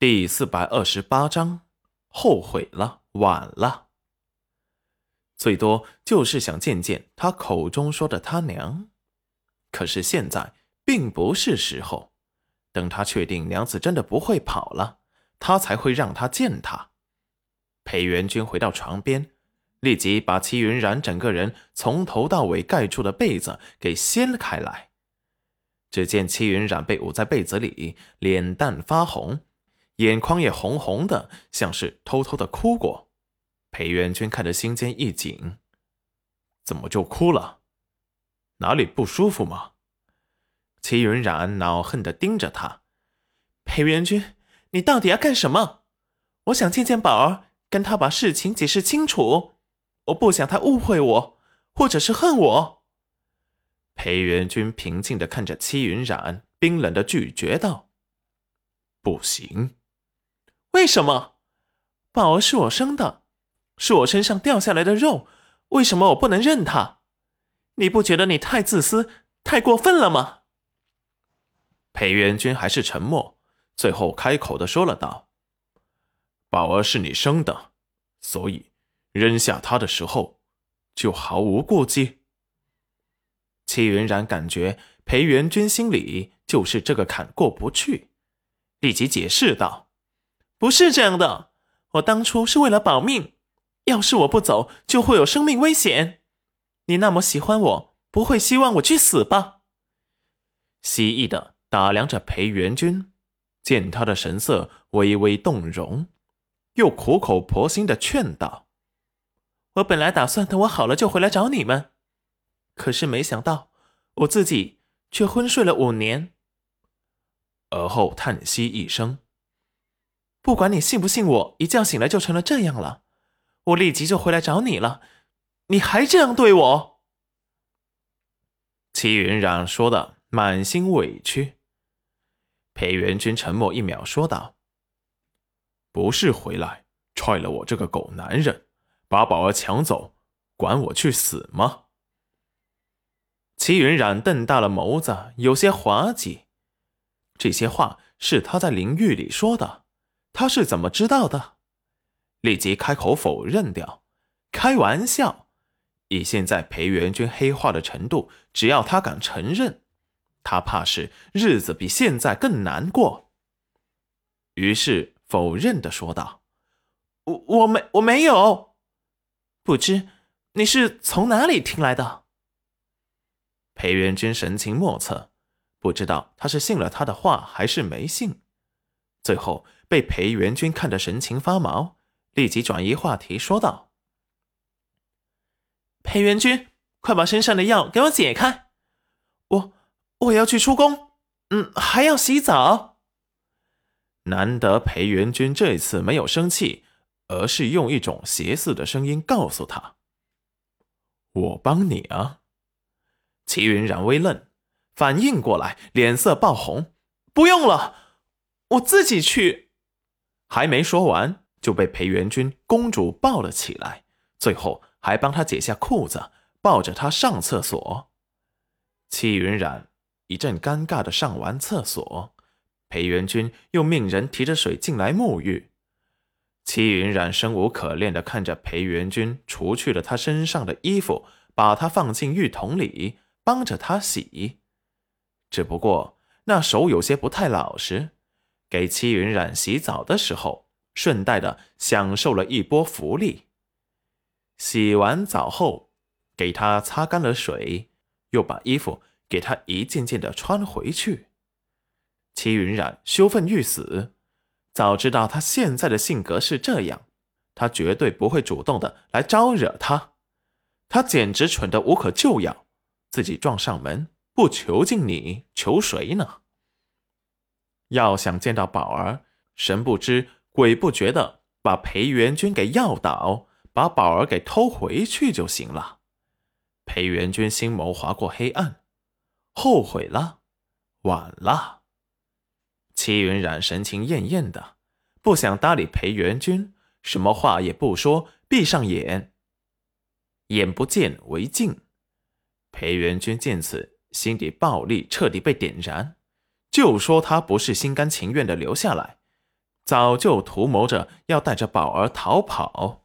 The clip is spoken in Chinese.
第四百二十八章，后悔了，晚了。最多就是想见见他口中说的他娘，可是现在并不是时候。等他确定娘子真的不会跑了，他才会让他见他。裴元君回到床边，立即把齐云冉整个人从头到尾盖住的被子给掀了开来。只见齐云冉被捂在被子里，脸蛋发红。眼眶也红红的，像是偷偷的哭过。裴元君看着心间一紧，怎么就哭了？哪里不舒服吗？齐云冉恼恨的盯着他。裴元君，你到底要干什么？我想见见宝儿，跟他把事情解释清楚。我不想他误会我，或者是恨我。裴元君平静的看着戚云染，冰冷的拒绝道：“不行。”为什么？宝儿是我生的，是我身上掉下来的肉，为什么我不能认他？你不觉得你太自私、太过分了吗？裴元君还是沉默，最后开口的说了道：“宝儿是你生的，所以扔下他的时候就毫无顾忌。”戚云然感觉裴元君心里就是这个坎过不去，立即解释道。不是这样的，我当初是为了保命。要是我不走，就会有生命危险。你那么喜欢我，不会希望我去死吧？蜥蜴的打量着裴元君，见他的神色微微动容，又苦口婆心的劝道：“我本来打算等我好了就回来找你们，可是没想到我自己却昏睡了五年。”而后叹息一声。不管你信不信我，一觉醒来就成了这样了。我立即就回来找你了，你还这样对我？齐云冉说的满心委屈。裴元君沉默一秒，说道：“不是回来踹了我这个狗男人，把宝儿抢走，管我去死吗？”齐云冉瞪大了眸子，有些滑稽。这些话是他在灵域里说的。他是怎么知道的？立即开口否认掉。开玩笑，以现在裴元君黑化的程度，只要他敢承认，他怕是日子比现在更难过。于是否认的说道：“我我没我没有，不知你是从哪里听来的？”裴元君神情莫测，不知道他是信了他的话还是没信。最后。被裴元君看得神情发毛，立即转移话题说道：“裴元君，快把身上的药给我解开，我我要去出宫，嗯，还要洗澡。”难得裴元君这次没有生气，而是用一种邪似的声音告诉他：“我帮你啊。”齐云然微愣，反应过来，脸色爆红：“不用了，我自己去。”还没说完，就被裴元君公主抱了起来，最后还帮他解下裤子，抱着他上厕所。戚云染一阵尴尬的上完厕所，裴元君又命人提着水进来沐浴。戚云染生无可恋的看着裴元君除去了他身上的衣服，把他放进浴桶里，帮着他洗。只不过那手有些不太老实。给戚云染洗澡的时候，顺带的享受了一波福利。洗完澡后，给他擦干了水，又把衣服给他一件件的穿回去。戚云染羞愤欲死，早知道他现在的性格是这样，他绝对不会主动的来招惹他。他简直蠢得无可救药，自己撞上门，不求进你，求谁呢？要想见到宝儿，神不知鬼不觉的把裴元君给要倒，把宝儿给偷回去就行了。裴元君心眸划过黑暗，后悔了，晚了。戚云染神情艳艳的，不想搭理裴元君，什么话也不说，闭上眼，眼不见为净。裴元君见此，心底暴力彻底被点燃。就说他不是心甘情愿的留下来早就图谋着要带着宝儿逃跑。